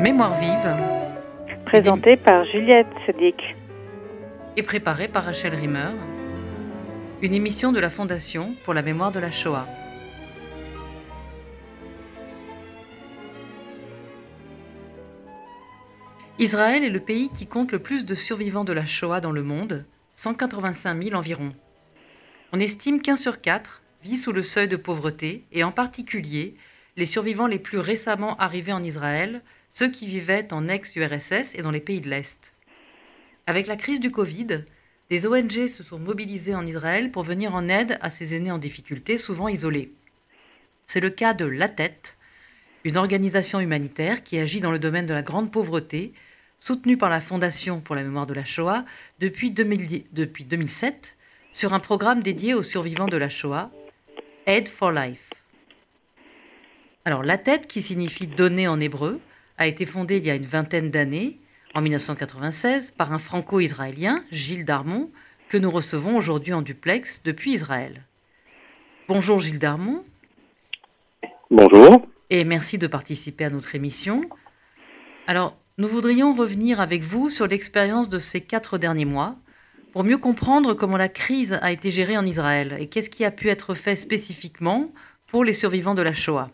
Mémoire vive. Présentée par Juliette Sedic. Et préparée par Rachel Rimmer. Une émission de la Fondation pour la mémoire de la Shoah. Israël est le pays qui compte le plus de survivants de la Shoah dans le monde, 185 000 environ. On estime qu'un sur quatre vit sous le seuil de pauvreté, et en particulier les survivants les plus récemment arrivés en Israël, ceux qui vivaient en ex-URSS et dans les pays de l'Est. Avec la crise du Covid, des ONG se sont mobilisées en Israël pour venir en aide à ces aînés en difficulté, souvent isolés. C'est le cas de La Tête, une organisation humanitaire qui agit dans le domaine de la grande pauvreté, soutenue par la Fondation pour la mémoire de la Shoah depuis, 2007 sur un programme dédié aux survivants de la Shoah, Aid for Life. Alors, la tête, qui signifie donner en hébreu, a été fondée il y a une vingtaine d'années, en 1996, par un franco-israélien, Gilles Darmon, que nous recevons aujourd'hui en duplex depuis Israël. Bonjour Gilles Darmon. Bonjour. Et merci de participer à notre émission. Alors, nous voudrions revenir avec vous sur l'expérience de ces quatre derniers mois, pour mieux comprendre comment la crise a été gérée en Israël et qu'est-ce qui a pu être fait spécifiquement pour les survivants de la Shoah.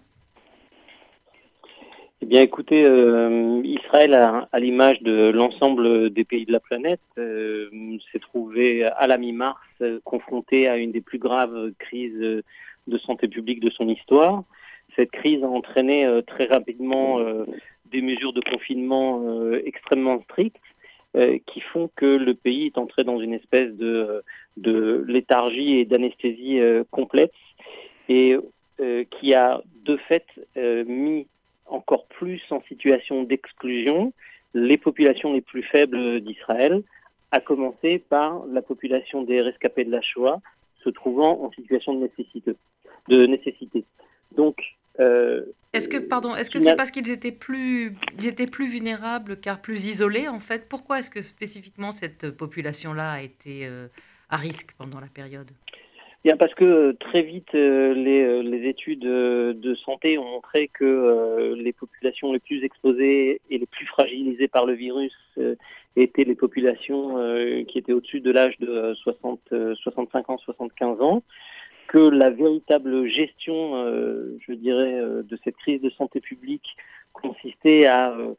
Eh bien, écoutez, euh, Israël, à, l'image de l'ensemble des pays de la planète, euh, s'est trouvé à la mi-mars confronté à une des plus graves crises de santé publique de son histoire. Cette crise a entraîné euh, très rapidement des mesures de confinement extrêmement strictes euh, qui font que le pays est entré dans une espèce de, de léthargie et d'anesthésie euh, complète et euh, qui a de fait mis encore plus en situation d'exclusion les populations les plus faibles d'Israël, à commencer par la population des rescapés de la Shoah se trouvant en situation de nécessité. De nécessité. Donc, euh, est-ce que, pardon, est-ce que c'est parce qu'ils étaient plus, ils étaient plus vulnérables car plus isolés en fait? Pourquoi est-ce que spécifiquement cette population-là a été euh, à risque pendant la période? Bien parce que euh, très vite les, les, études de santé ont montré que les populations les plus exposées et les plus fragilisées par le virus étaient les populations qui étaient au-dessus de l'âge de 60, 65 ans, 75 ans que la véritable gestion, euh, je dirais, euh, de cette crise de santé publique consistait à euh,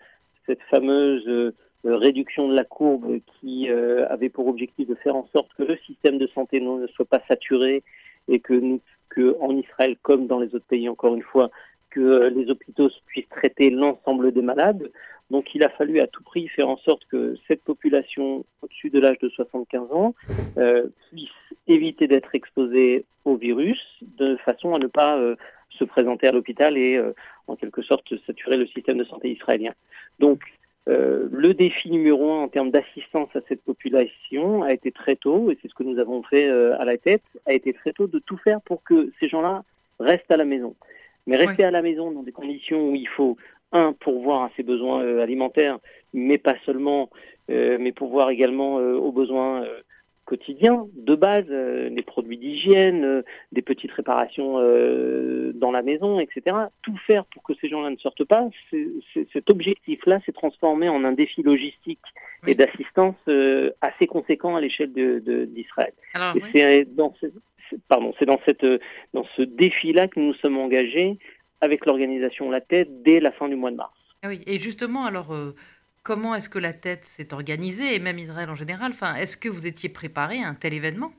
cette fameuse réduction de la courbe qui avait pour objectif de faire en sorte que le système de santé ne soit pas saturé et que, nous, que en Israël, comme dans les autres pays, encore une fois, que les hôpitaux puissent traiter l'ensemble des malades. Donc il a fallu à tout prix faire en sorte que cette population au-dessus de l'âge de 75 ans euh, puisse éviter d'être exposée au virus de façon à ne pas euh, se présenter à l'hôpital et euh, en quelque sorte saturer le système de santé israélien. Donc le défi numéro un en termes d'assistance à cette population a été très tôt, et c'est ce que nous avons fait à la tête, a été très tôt de tout faire pour que ces gens-là restent à la maison. Mais rester à la maison dans des conditions où il faut un, pourvoir à ses besoins euh, alimentaires, mais pas seulement, euh, mais pourvoir également euh, aux besoins quotidiens de base, les produits d'hygiène, des petites réparations dans la maison, etc. Tout faire pour que ces gens-là ne sortent pas, cet objectif-là s'est transformé en un défi logistique et d'assistance assez conséquent à l'échelle d'Israël. De, C'est dans, pardon, c'est dans, cette, dans ce défi-là que nous nous sommes engagés avec l'organisation La Tête dès la fin du mois de mars. Ah oui, et justement, alors, euh, comment est-ce que La Tête s'est organisée, et même Israël en général enfin, Est-ce que vous étiez préparé à un tel événement?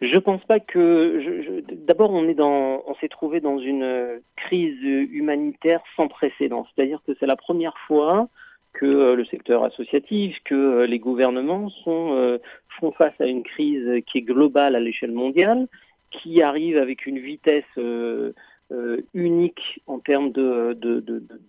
Je pense pas que. D'abord, on s'est trouvé dans une crise humanitaire sans précédent. C'est-à-dire que c'est la première fois que euh, le secteur associatif, que euh, les gouvernements sont, font face à une crise qui est globale à l'échelle mondiale qui arrive avec une vitesse euh, euh, unique en termes de,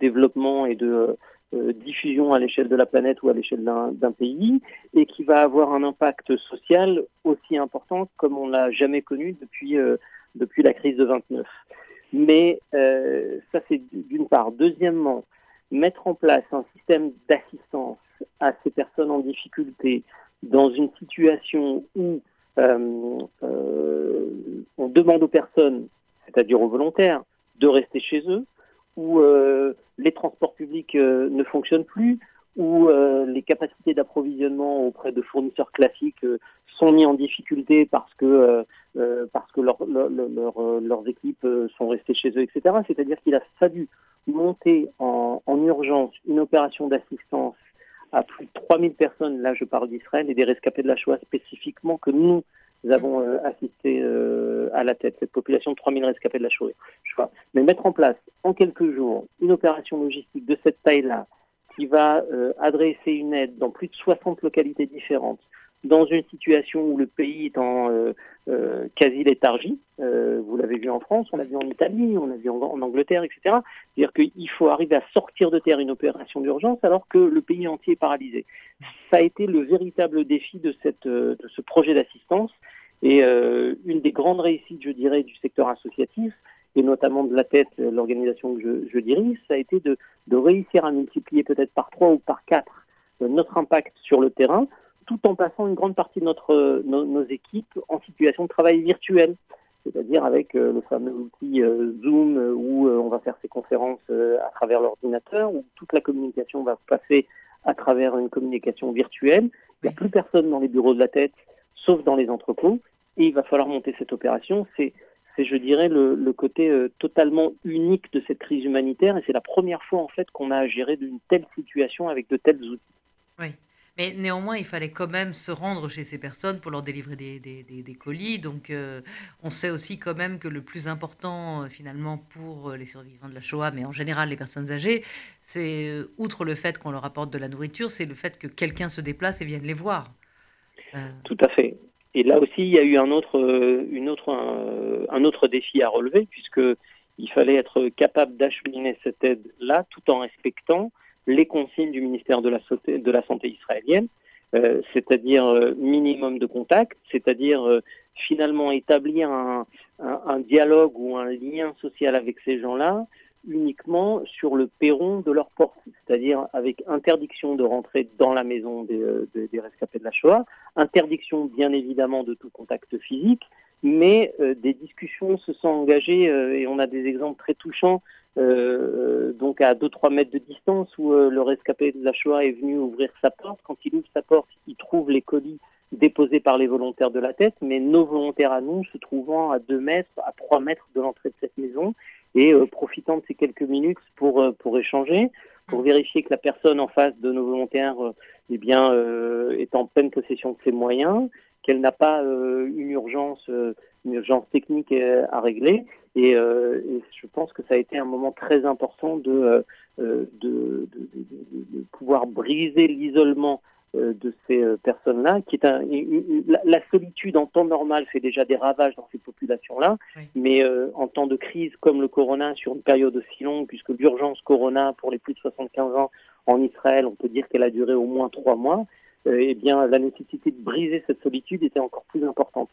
développement et de euh, diffusion à l'échelle de la planète ou à l'échelle d'un pays, et qui va avoir un impact social aussi important comme on l'a jamais connu depuis, depuis la crise de 29. Mais ça, c'est d'une part. Deuxièmement, mettre en place un système d'assistance à ces personnes en difficulté dans une situation où euh, euh, on demande aux personnes, c'est-à-dire aux volontaires, de rester chez eux, où les transports publics ne fonctionnent plus, où les capacités d'approvisionnement auprès de fournisseurs classiques sont mis en difficulté parce que parce que leurs équipes sont restées chez eux, etc. C'est-à-dire qu'il a fallu monter en, en urgence une opération d'assistance à plus de 3000 personnes, là je parle d'Israël et des rescapés de la Shoah spécifiquement que nous avons euh, assisté euh, à la tête, cette population de 3000 rescapés de la Shoah. Mais mettre en place en quelques jours une opération logistique de cette taille-là qui va euh, adresser une aide dans plus de 60 localités différentes, dans une situation où le pays est en euh, euh, quasi léthargie. Euh, vous l'avez vu en France, on l'a vu en Italie, on l'a vu en, Angleterre, etc. C'est-à-dire qu'il faut arriver à sortir de terre une opération d'urgence alors que le pays entier est paralysé. Ça a été le véritable défi de, cette, de ce projet d'assistance et une des grandes réussites, je dirais, du secteur associatif et notamment de la tête, l'organisation que je, je, dirige, ça a été de, de réussir à multiplier peut-être par trois ou par quatre notre impact sur le terrain tout en passant une grande partie de notre, nos, équipes en situation de travail virtuel, c'est-à-dire avec euh, le fameux outil euh, Zoom euh, où on va faire ses conférences à travers l'ordinateur, où toute la communication va passer à travers une communication virtuelle. Il n'y a plus personne dans les bureaux de la tête, sauf dans les entrepôts, et il va falloir monter cette opération. C'est c'est, je dirais, le, le côté totalement unique de cette crise humanitaire. Et c'est la première fois, en fait, qu'on a à gérer d'une telle situation avec de tels outils. Oui. Mais néanmoins, il fallait quand même se rendre chez ces personnes pour leur délivrer des, colis. Donc, euh, on sait aussi quand même que le plus important, euh, finalement, pour euh, les survivants de la Shoah, mais en général les personnes âgées, c'est, outre le fait qu'on leur apporte de la nourriture, c'est le fait que quelqu'un se déplace et vienne les voir. Tout à fait. Et là aussi, il y a eu un autre, une autre, un, autre défi à relever, puisque il fallait être capable d'acheminer cette aide-là tout en respectant les consignes du ministère de la, Santé, de israélienne, euh, c'est-à-dire euh, minimum de contact, c'est-à-dire euh, finalement établir un, dialogue ou un lien social avec ces gens-là uniquement sur le perron de leur porte, c'est-à-dire avec interdiction de rentrer dans la maison des, des, des, rescapés de la Shoah, interdiction bien évidemment de tout contact physique, mais des discussions se sont engagées et on a des exemples très touchants euh, donc à 2-3 mètres de distance où euh, le rescapé de la Shoah est venu ouvrir sa porte. Quand il ouvre sa porte, il trouve les colis déposés par les volontaires de la tête, mais nos volontaires à nous se trouvant à 2 mètres, à 3 mètres de l'entrée de cette maison et euh, profitant de ces quelques minutes pour, pour échanger, pour vérifier que la personne en face de nos volontaires eh bien, est en pleine possession de ses moyens, qu'elle n'a pas une urgence, une urgence technique à régler. Et, euh, et, je pense que ça a été un moment très important de, euh, de, de, de, pouvoir briser l'isolement euh, de ces personnes-là, qui est un, la, solitude en temps normal fait déjà des ravages dans ces populations-là, mais en temps de crise comme le corona sur une période aussi longue, puisque l'urgence corona pour les plus de 75 ans en Israël, on peut dire qu'elle a duré au moins trois mois, eh bien la nécessité de briser cette solitude était encore plus importante.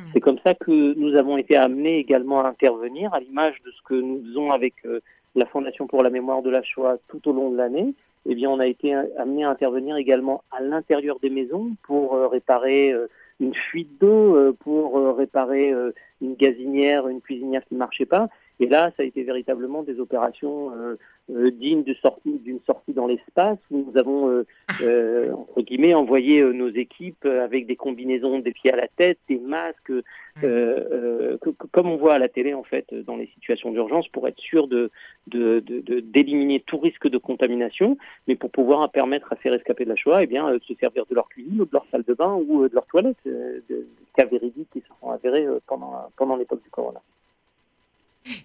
Mm. C'est comme ça que nous avons été amenés également à intervenir, à l'image de ce que nous faisons avec euh, la Fondation pour la mémoire de la Shoah tout au long de l'année. Eh bien, on a été amené à intervenir également à l'intérieur des maisons pour euh, réparer euh, une fuite d'eau, pour réparer une gazinière, une cuisinière qui ne marchait pas. Et là, ça a été véritablement des opérations euh, euh, dignes d'une sortie, sortie dans l'espace où nous avons, euh, euh entre guillemets, envoyé nos équipes avec des combinaisons des pieds à la tête, des masques, comme on voit à la télé en fait dans les situations d'urgence pour être sûr de, d'éliminer de, tout risque de contamination, mais pour pouvoir permettre à ces rescapés de la Shoah, eh bien, de se servir de leur cuisine ou de leur salle de bain ou de leur toilette, des cas véridiques qui se sont avérés pendant, pendant l'époque du corona.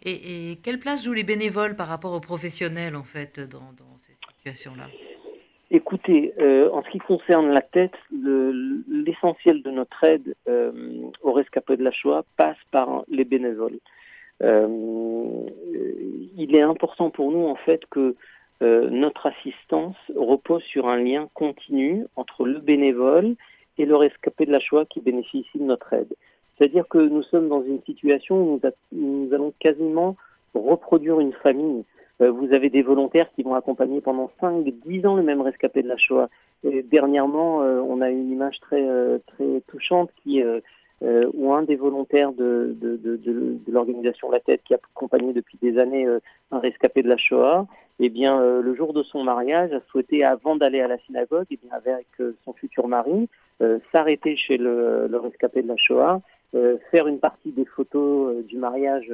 Et, quelle place jouent les bénévoles par rapport aux professionnels, en fait, dans, ces situations-là? Écoutez, euh, en ce qui concerne la tête, l'essentiel de notre aide euh, aux rescapés de la Shoah passe par les bénévoles. Euh, il est important pour nous, en fait, que notre assistance repose sur un lien continu entre le bénévole et le rescapé de la Shoah qui bénéficie de notre aide. C'est-à-dire que nous sommes dans une situation où nous, allons quasiment reproduire une famille. Euh, vous avez des volontaires qui vont accompagner pendant 5-10 ans le même rescapé de la Shoah. Et dernièrement, euh, on a une image très, euh, très touchante qui où un des volontaires de, de, de, de, l'organisation La Tête, qui a accompagné depuis des années un rescapé de la Shoah, eh bien, le jour de son mariage, a souhaité, avant d'aller à la synagogue, eh bien, avec son futur mari, s'arrêter chez le, le, rescapé de la Shoah, faire une partie des photos du mariage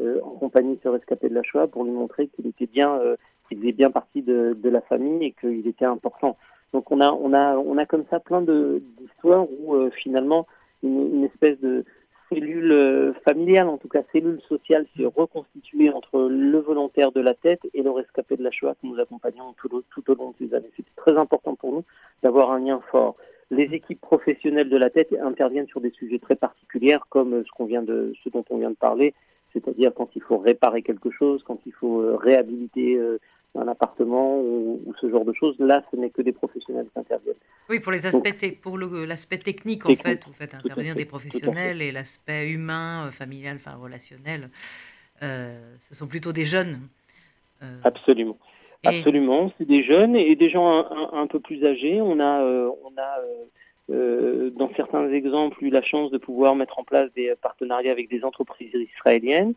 en compagnie de ce rescapé de la Shoah pour lui montrer qu'il était bien, qu'il faisait bien partie de, la famille et qu'il était important. Donc on a, on a, on a comme ça plein d'histoires où euh, finalement une, espèce de cellule euh, familiale, en tout cas cellule sociale, s'est reconstituée entre le volontaire de la tête et le rescapé de la Shoah que nous accompagnons tout, tout au long de ces années. C'est très important pour nous d'avoir un lien fort. Les équipes professionnelles de la tête interviennent sur des sujets très particuliers, comme ce qu'on vient de, ce dont on vient de parler, c'est-à-dire quand il faut réparer quelque chose, quand il faut euh, réhabiliter un appartement ou, ce genre de choses. Là, ce n'est que des professionnels qui interviennent. Oui, pour les aspects, pour l'aspect technique, en fait, vous faites intervenir des professionnels et l'aspect humain, euh, familial, enfin relationnel, euh, ce sont plutôt des jeunes. Euh, Absolument. Absolument, c'est des jeunes et des gens un, peu plus âgés. On a, on a dans certains exemples, eu la chance de pouvoir mettre en place des partenariats avec des entreprises israéliennes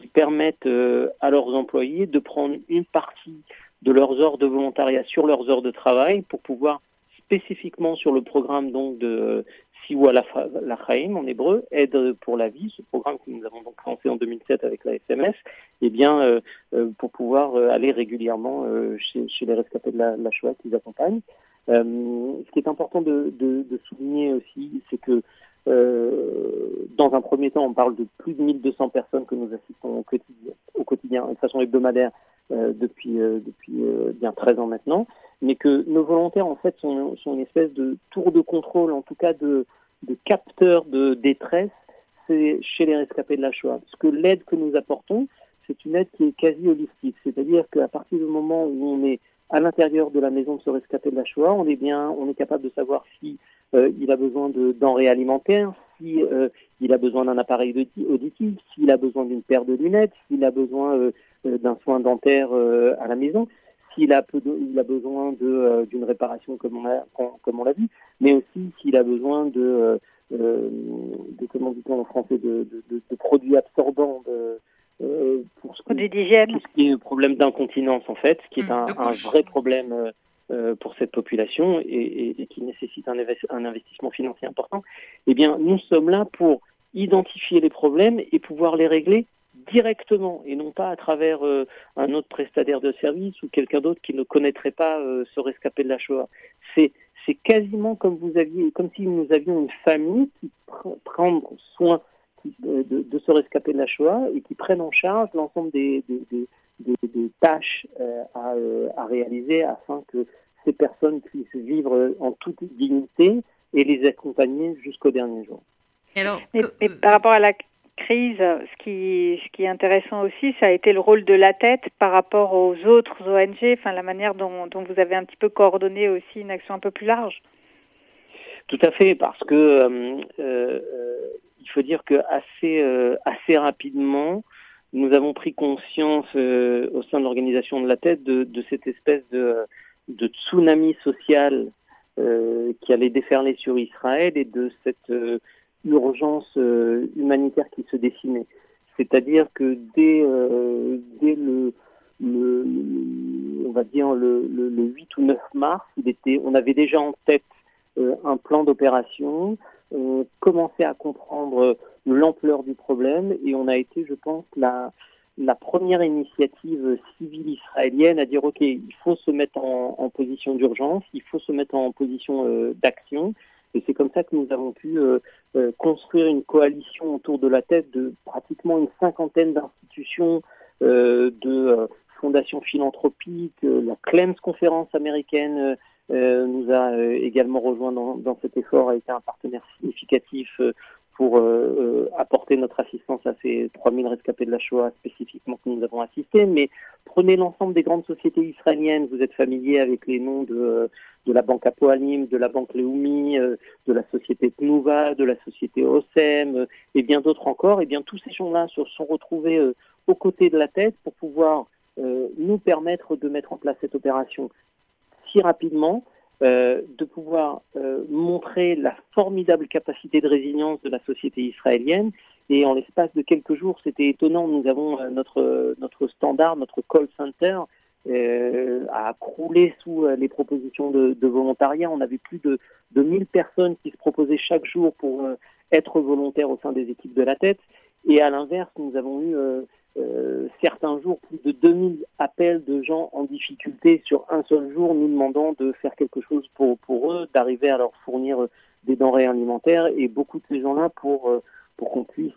qui permettent euh, à leurs employés de prendre une partie de leurs heures de volontariat sur leurs heures de travail pour pouvoir spécifiquement sur le programme donc de Siwa Lachaim en hébreu, aide pour la vie, ce programme que nous avons donc lancé en 2007 avec la SMS, eh bien euh, euh, pour pouvoir aller régulièrement chez, les rescapés de la, la Shoah qui les accompagnent. ce qui est important de, de, de souligner aussi, c'est que euh, dans un premier temps, on parle de plus de 1200 personnes que nous assistons au quotidien, au quotidien de façon hebdomadaire euh, depuis, euh, depuis bien 13 ans maintenant, mais que nos volontaires, en fait, sont, sont, une espèce de tour de contrôle, en tout cas de, de capteurs de détresse chez les rescapés de la Shoah. Parce que l'aide que nous apportons, c'est une aide qui est quasi holistique, c'est-à-dire qu'à partir du moment où on est à l'intérieur de la maison de ce rescapé de la Shoah, on est bien, on est capable de savoir si euh, il a besoin de denrées alimentaires, si euh, il a besoin d'un appareil auditif, s'il a besoin d'une paire de lunettes, s'il a besoin euh, d'un soin dentaire à la maison, s'il a, il a besoin d'une réparation comme on, a, comme on l'a vu, mais aussi s'il a besoin de, de comment dit-on en français, de, de, de produits absorbants. Euh, pour ce, d'hygiène. ce qui est le problème d'incontinence en fait, ce qui est mmh. un, un vrai problème euh, pour cette population et, et, qui nécessite un, un, investissement financier important, eh bien, nous sommes là pour identifier les problèmes et pouvoir les régler directement et non pas à travers euh, un autre prestataire de service ou quelqu'un d'autre qui ne connaîtrait pas euh, ce rescapé de la Shoah. C'est c'est quasiment comme vous aviez, comme si nous avions une famille qui pr prend soin de, de, de, ce rescapé de la Shoah et qui prennent en charge l'ensemble des, des, des, des, tâches euh, à, euh, à, réaliser afin que ces personnes puissent vivre en toute dignité et les accompagner jusqu'au dernier jour. Et, alors, par rapport à la crise, ce qui, ce qui est intéressant aussi, ça a été le rôle de la tête par rapport aux autres ONG, enfin la manière dont, vous avez un petit peu coordonné aussi une action un peu plus large. Tout à fait, parce que euh, euh, il faut dire que assez, euh, assez rapidement, nous avons pris conscience au sein de l'organisation de la tête de, cette espèce de, tsunami social qui allait déferler sur Israël et de cette euh, urgence humanitaire qui se dessinait. C'est-à-dire que dès, dès le, on va dire le, 8 ou 9 mars, on avait déjà en tête un plan d'opération, on commençait à comprendre l'ampleur du problème et on a été, je pense, la, la première initiative civile israélienne à dire ok, il faut se mettre en, en position d'urgence, il faut se mettre en position euh, d'action. Et c'est comme ça que nous avons pu euh, euh, construire une coalition autour de la tête de pratiquement une cinquantaine d'institutions, de fondations philanthropiques, la Clems conférence américaine nous a également rejoint dans, dans, cet effort, a été un partenaire significatif pour euh, euh, apporter notre assistance à ces 3000 rescapés de la Shoah spécifiquement que nous avons assistés. Mais prenez l'ensemble des grandes sociétés israéliennes. Vous êtes familier avec les noms de, de la banque Apoalim, de la banque Leumi, euh, de la société Tnuva, de la société OSEM et bien d'autres encore. Et bien tous ces gens-là se sont retrouvés aux côtés de la tête pour pouvoir nous permettre de mettre en place cette opération si rapidement de pouvoir montrer la formidable capacité de résilience de la société israélienne. Et en l'espace de quelques jours, c'était étonnant. Nous avons notre, notre standard, notre call center, euh, a croulé sous euh, les propositions de, volontariat. On avait plus de, de 1000 personnes qui se proposaient chaque jour pour euh, être volontaires au sein des équipes de la tête. Et à l'inverse, nous avons eu certains jours plus de 2000 appels de gens en difficulté sur un seul jour, nous demandant de faire quelque chose pour, eux, d'arriver à leur fournir des denrées alimentaires et beaucoup de ces gens-là pour, pour qu'on puisse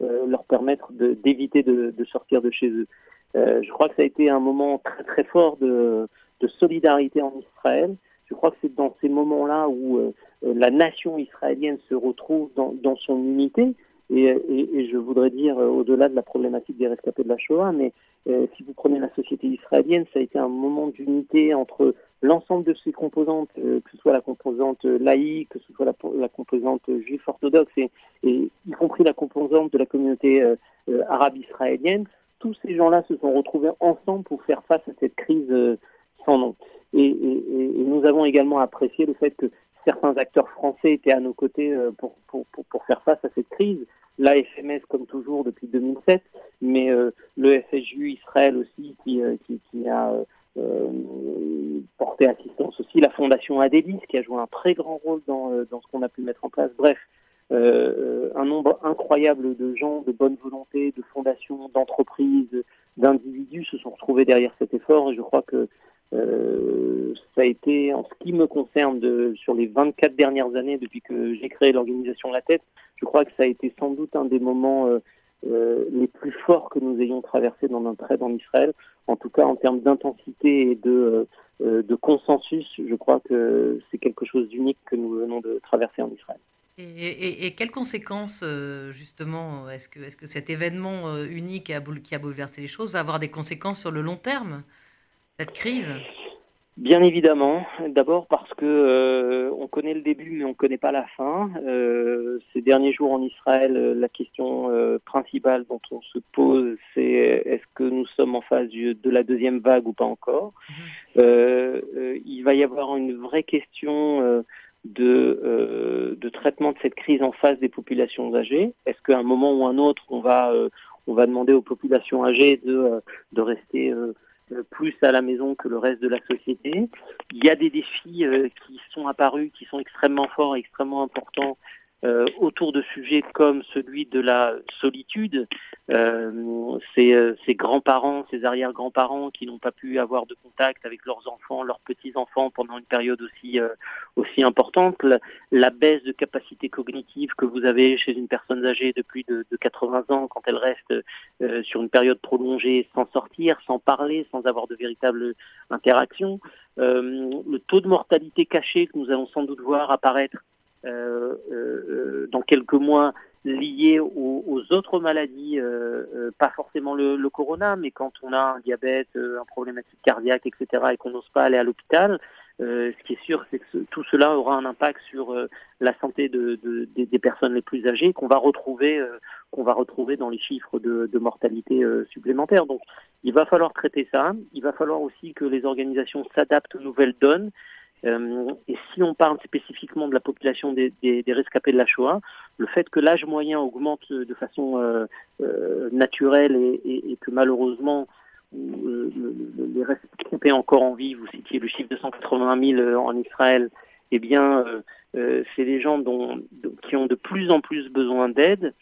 leur permettre d'éviter de, de, sortir de chez eux. Euh, je crois que ça a été un moment très très fort de, de solidarité en Israël. Je crois que c'est dans ces moments-là où euh, euh, la nation israélienne se retrouve dans, dans son unité. Et, je voudrais dire, au-delà de la problématique des rescapés de la Shoah, mais si vous prenez la société israélienne, ça a été un moment d'unité entre l'ensemble de ses composantes, que ce soit la composante laïque, que ce soit la, composante juive orthodoxe, et, y compris la composante de la communauté arabe israélienne, tous ces gens-là se sont retrouvés ensemble pour faire face à cette crise euh, sans nom. Et, nous avons également apprécié le fait que certains acteurs français étaient à nos côtés euh, pour, pour, pour, faire face à cette crise. La FMS comme toujours depuis 2007, mais euh, le FSU Israël aussi qui, qui, qui a porté assistance aussi, la Fondation Adélis qui a joué un très grand rôle dans, dans ce qu'on a pu mettre en place. Bref, euh, un nombre incroyable de gens de bonne volonté, de fondations, d'entreprises, d'individus se sont retrouvés derrière cet effort je crois que euh, ça a été, en ce qui me concerne, sur les 24 dernières années depuis que j'ai créé l'organisation La Tête, je crois que ça a été sans doute un des moments euh, les plus forts que nous ayons traversé dans notre aide en Israël. En tout cas, en termes d'intensité et de, consensus, je crois que c'est quelque chose d'unique que nous venons de traverser en Israël. Et, quelles conséquences, euh, justement, est-ce que, est que cet événement euh, unique qui a bouleversé les choses va avoir des conséquences sur le long terme, cette crise Bien évidemment. D'abord parce que euh, on connaît le début, mais on ne connaît pas la fin. ces derniers jours en Israël, la question principale dont on se pose, c'est est-ce que nous sommes en phase de la deuxième vague ou pas encore? Mmh Il va y avoir une vraie question de, euh, de traitement de cette crise en face des populations âgées Est-ce qu'à un moment ou un autre, on va, euh, on va demander aux populations âgées de, euh, de rester plus à la maison que le reste de la société. Il y a des défis qui sont apparus, qui sont extrêmement forts, extrêmement importants euh, autour de sujets comme celui de la solitude, euh, ces, euh, grands-parents, ces arrière-grands-parents qui n'ont pas pu avoir de contact avec leurs enfants, leurs petits-enfants pendant une période aussi, euh, aussi importante, la, baisse de capacité cognitive que vous avez chez une personne âgée de plus de, de 80 ans quand elle reste sur une période prolongée sans sortir, sans parler, sans avoir de véritable interaction, le taux de mortalité caché que nous allons sans doute voir apparaître euh, euh, dans quelques mois liées aux, autres maladies, euh, pas forcément le, le, corona, mais quand on a un diabète, un problématique cardiaque, etc., et qu'on n'ose pas aller à l'hôpital, ce qui est sûr, c'est que tout cela aura un impact sur la santé de, de, des, personnes les plus âgées qu'on va retrouver, qu'on va retrouver dans les chiffres de, mortalité supplémentaires. Donc, il va falloir traiter ça. Il va falloir aussi que les organisations s'adaptent aux nouvelles donnes. Euh, et si on parle spécifiquement de la population des, des, des rescapés de la Shoah, le fait que l'âge moyen augmente de façon euh, euh, naturelle et, et, et, que malheureusement euh, les rescapés encore en vie, vous citiez le chiffre de 180 000 en Israël, eh bien, c'est des gens dont, qui ont de plus en plus besoin d'aide.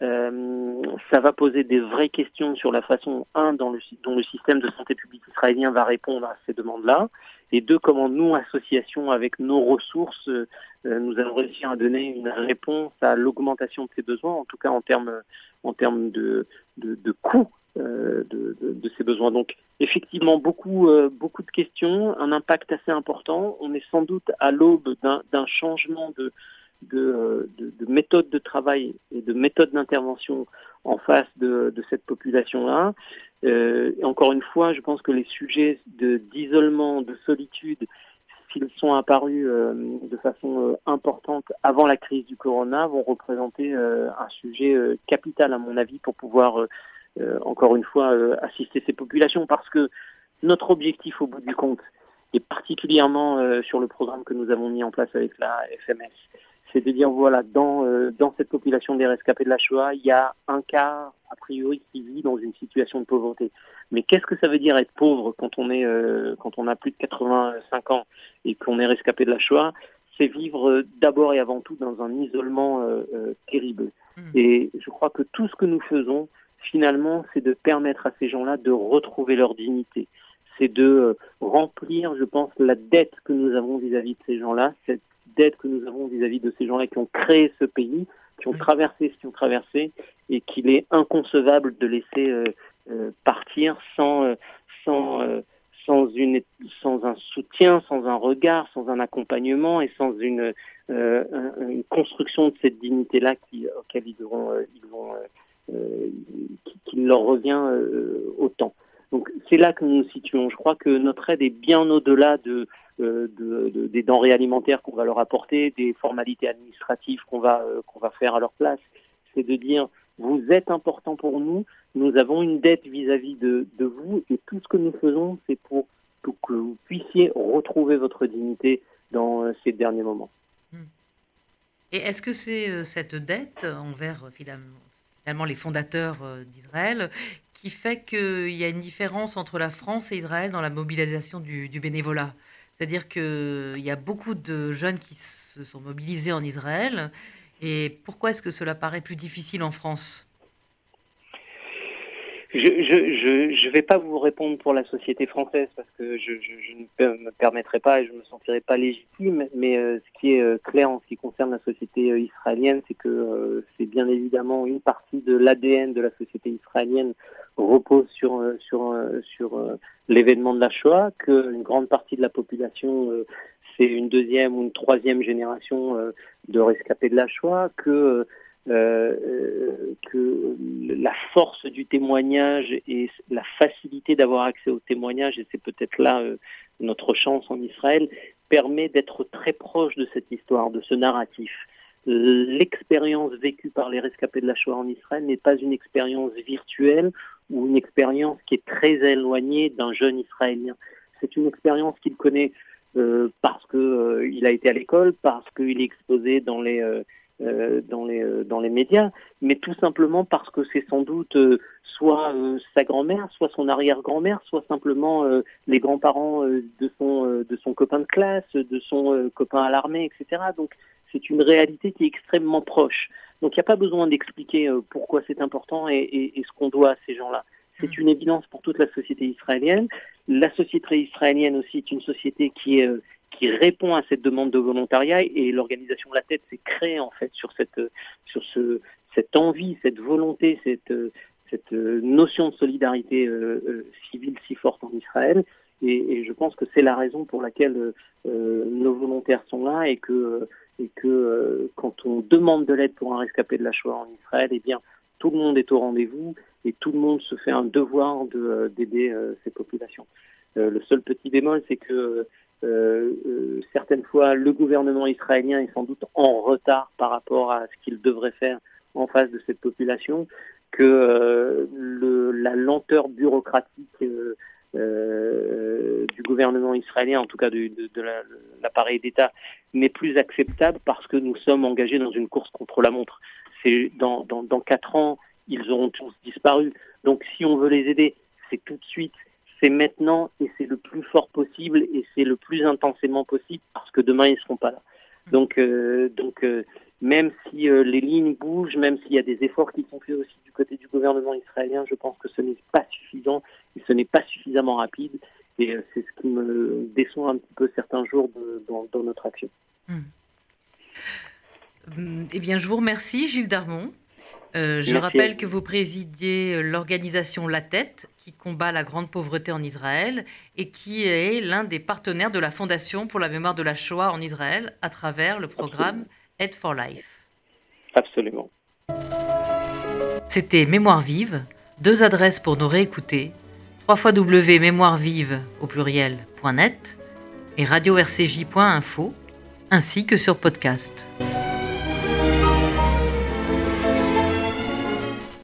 Euh, ça va poser des vraies questions sur la façon, un, dont le système de santé publique israélien va répondre à ces demandes-là, et deux, comment nous, associations, avec nos ressources, euh, nous allons réussir à donner une réponse à l'augmentation de ces besoins, en tout cas en termes, en termes de, de, de coûts euh, de, de, de, ces besoins. Donc, effectivement, beaucoup, euh, beaucoup de questions, un impact assez important. On est sans doute à l'aube d'un changement de, de, de, de méthodes de travail et de méthodes d'intervention en face de, cette population-là. Euh, encore une fois, je pense que les sujets d'isolement, de, solitude, s'ils sont apparus euh, de façon euh, importante avant la crise du corona, vont représenter un sujet capital, à mon avis, pour pouvoir, encore une fois, assister ces populations. Parce que notre objectif, au bout du compte, et particulièrement sur le programme que nous avons mis en place avec la FMS, c'est de dire voilà, dans, dans cette population des rescapés de la Shoah, il y a un quart, a priori, qui vit dans une situation de pauvreté. Mais qu'est-ce que ça veut dire être pauvre quand on, est, quand on a plus de 85 ans et qu'on est rescapé de la Shoah? C'est vivre d'abord et avant tout dans un isolement terrible. Hmm. Et je crois que tout ce que nous faisons, finalement, c'est de permettre à ces gens-là de retrouver leur dignité. C'est de euh, remplir, je pense, la dette que nous avons vis-à-vis de ces gens-là, cette dette que nous avons vis-à-vis de ces gens-là qui ont créé ce pays, qui ont traversé ce qu'ils ont traversé, et qu'il est inconcevable de laisser euh, euh, partir sans, sans, sans, une, sans un soutien, sans un regard, sans un accompagnement et sans une, une construction de cette dignité-là auquel ils, devront, ils vont euh, qui, leur revient euh, autant. Donc c'est là que nous nous situons. Je crois que notre aide est bien au-delà de, euh, des denrées alimentaires qu'on va leur apporter, des formalités administratives qu'on va, qu'on va faire à leur place. C'est de dire, vous êtes important pour nous, nous avons une dette vis-à-vis de, vous, et tout ce que nous faisons, c'est pour, que vous puissiez retrouver votre dignité dans ces derniers moments. Hmm. Et est-ce que c'est cette dette envers finalement les fondateurs euh, d'Israël, qui fait qu'il y a une différence entre la France et Israël dans la mobilisation du, bénévolat. C'est-à-dire qu'il y a beaucoup de jeunes qui se sont mobilisés en Israël. Et pourquoi est-ce que cela paraît plus difficile en France? Je ne je, vais pas vous répondre pour la société française parce que je, ne me permettrai pas et je me sentirai pas légitime. Mais euh, ce qui est euh, clair en ce qui concerne la société euh, israélienne, c'est que c'est bien évidemment une partie de l'ADN de la société israélienne repose sur sur sur l'événement de la Shoah, qu'une grande partie de la population c'est une deuxième ou une troisième génération de rescapés de la Shoah, que euh, euh, que la force du témoignage et la facilité d'avoir accès au témoignage, et c'est peut-être là euh, notre chance en Israël, permet d'être très proche de cette histoire, de ce narratif. L'expérience vécue par les rescapés de la Shoah en Israël n'est pas une expérience virtuelle ou une expérience qui est très éloignée d'un jeune Israélien. C'est une expérience qu'il connaît parce qu'il a été à l'école, parce qu'il est exposé dans les dans, les, euh, dans les médias, mais tout simplement parce que c'est sans doute euh, soit sa grand-mère, soit son arrière-grand-mère, soit simplement les grands-parents de, son, de son copain de classe, de son copain à l'armée, etc. Donc c'est une réalité qui est extrêmement proche. Donc il n'y a pas besoin d'expliquer pourquoi c'est important et, et, et ce qu'on doit à ces gens-là. C'est mm. une évidence pour toute la société israélienne. La société israélienne aussi est une société qui est qui répond à cette demande de volontariat et l'organisation La Tête s'est créée en fait sur cette sur ce cette envie, cette volonté, cette cette notion de solidarité euh, euh, civile si forte en Israël. Et, je pense que c'est la raison pour laquelle euh, nos volontaires sont là et que et que quand on demande de l'aide pour un rescapé de la Shoah en Israël, eh bien tout le monde est au rendez-vous et tout le monde se fait un devoir de d'aider ces populations. le seul petit bémol, c'est que certaines fois, le gouvernement israélien est sans doute en retard par rapport à ce qu'il devrait faire en face de cette population, que euh, la lenteur bureaucratique du gouvernement israélien, en tout cas de, de, l'appareil d'État, n'est plus acceptable parce que nous sommes engagés dans une course contre la montre. C'est dans quatre ans, ils auront tous disparu. Donc si on veut les aider, c'est tout de suite c'est maintenant et c'est le plus fort possible et c'est le plus intensément possible parce que demain ils ne seront pas là. Donc, euh, donc euh, même si euh, les lignes bougent, même s'il y a des efforts qui sont faits aussi du côté du gouvernement israélien, je pense que ce n'est pas suffisant et ce n'est pas suffisamment rapide. Et c'est ce qui me déçoit un petit peu certains jours dans, notre action. Hmm. Eh bien, je vous remercie, Gilles Darmon. Euh, je rappelle que vous présidiez euh, l'organisation La Tête, qui combat la grande pauvreté en Israël et qui est l'un des partenaires de la Fondation pour la mémoire de la Shoah en Israël à travers le programme Aid for Life. Absolument. C'était Mémoire vive, deux adresses pour nous réécouter, trois fois mémoirevive au pluriel.net et radio-rcj.info, ainsi que sur podcast.